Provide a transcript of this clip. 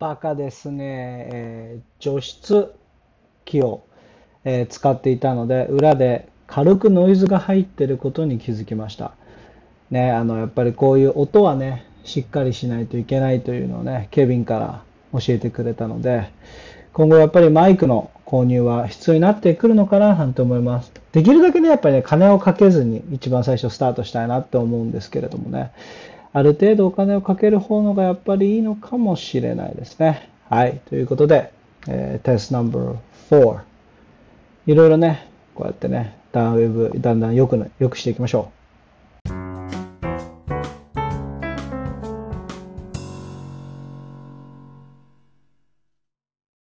さかですね、えー除湿機を、えー使っていたので、裏で軽くノイズが入ってることに気づきました。ね、あの、やっぱりこういう音はね、しっかりしないといけないというのをね、ケビンから教えてくれたので、今後やっぱりマイクの購入は必要になってくるのかななんて思います。できるだけね、やっぱりね、金をかけずに一番最初スタートしたいなって思うんですけれどもね、ある程度お金をかける方のがやっぱりいいのかもしれないですね。はい。ということで、えー、テスト No.4。いろいろね、こうやってね、ダウンウェブ、だんだん良く、良くしていきましょう。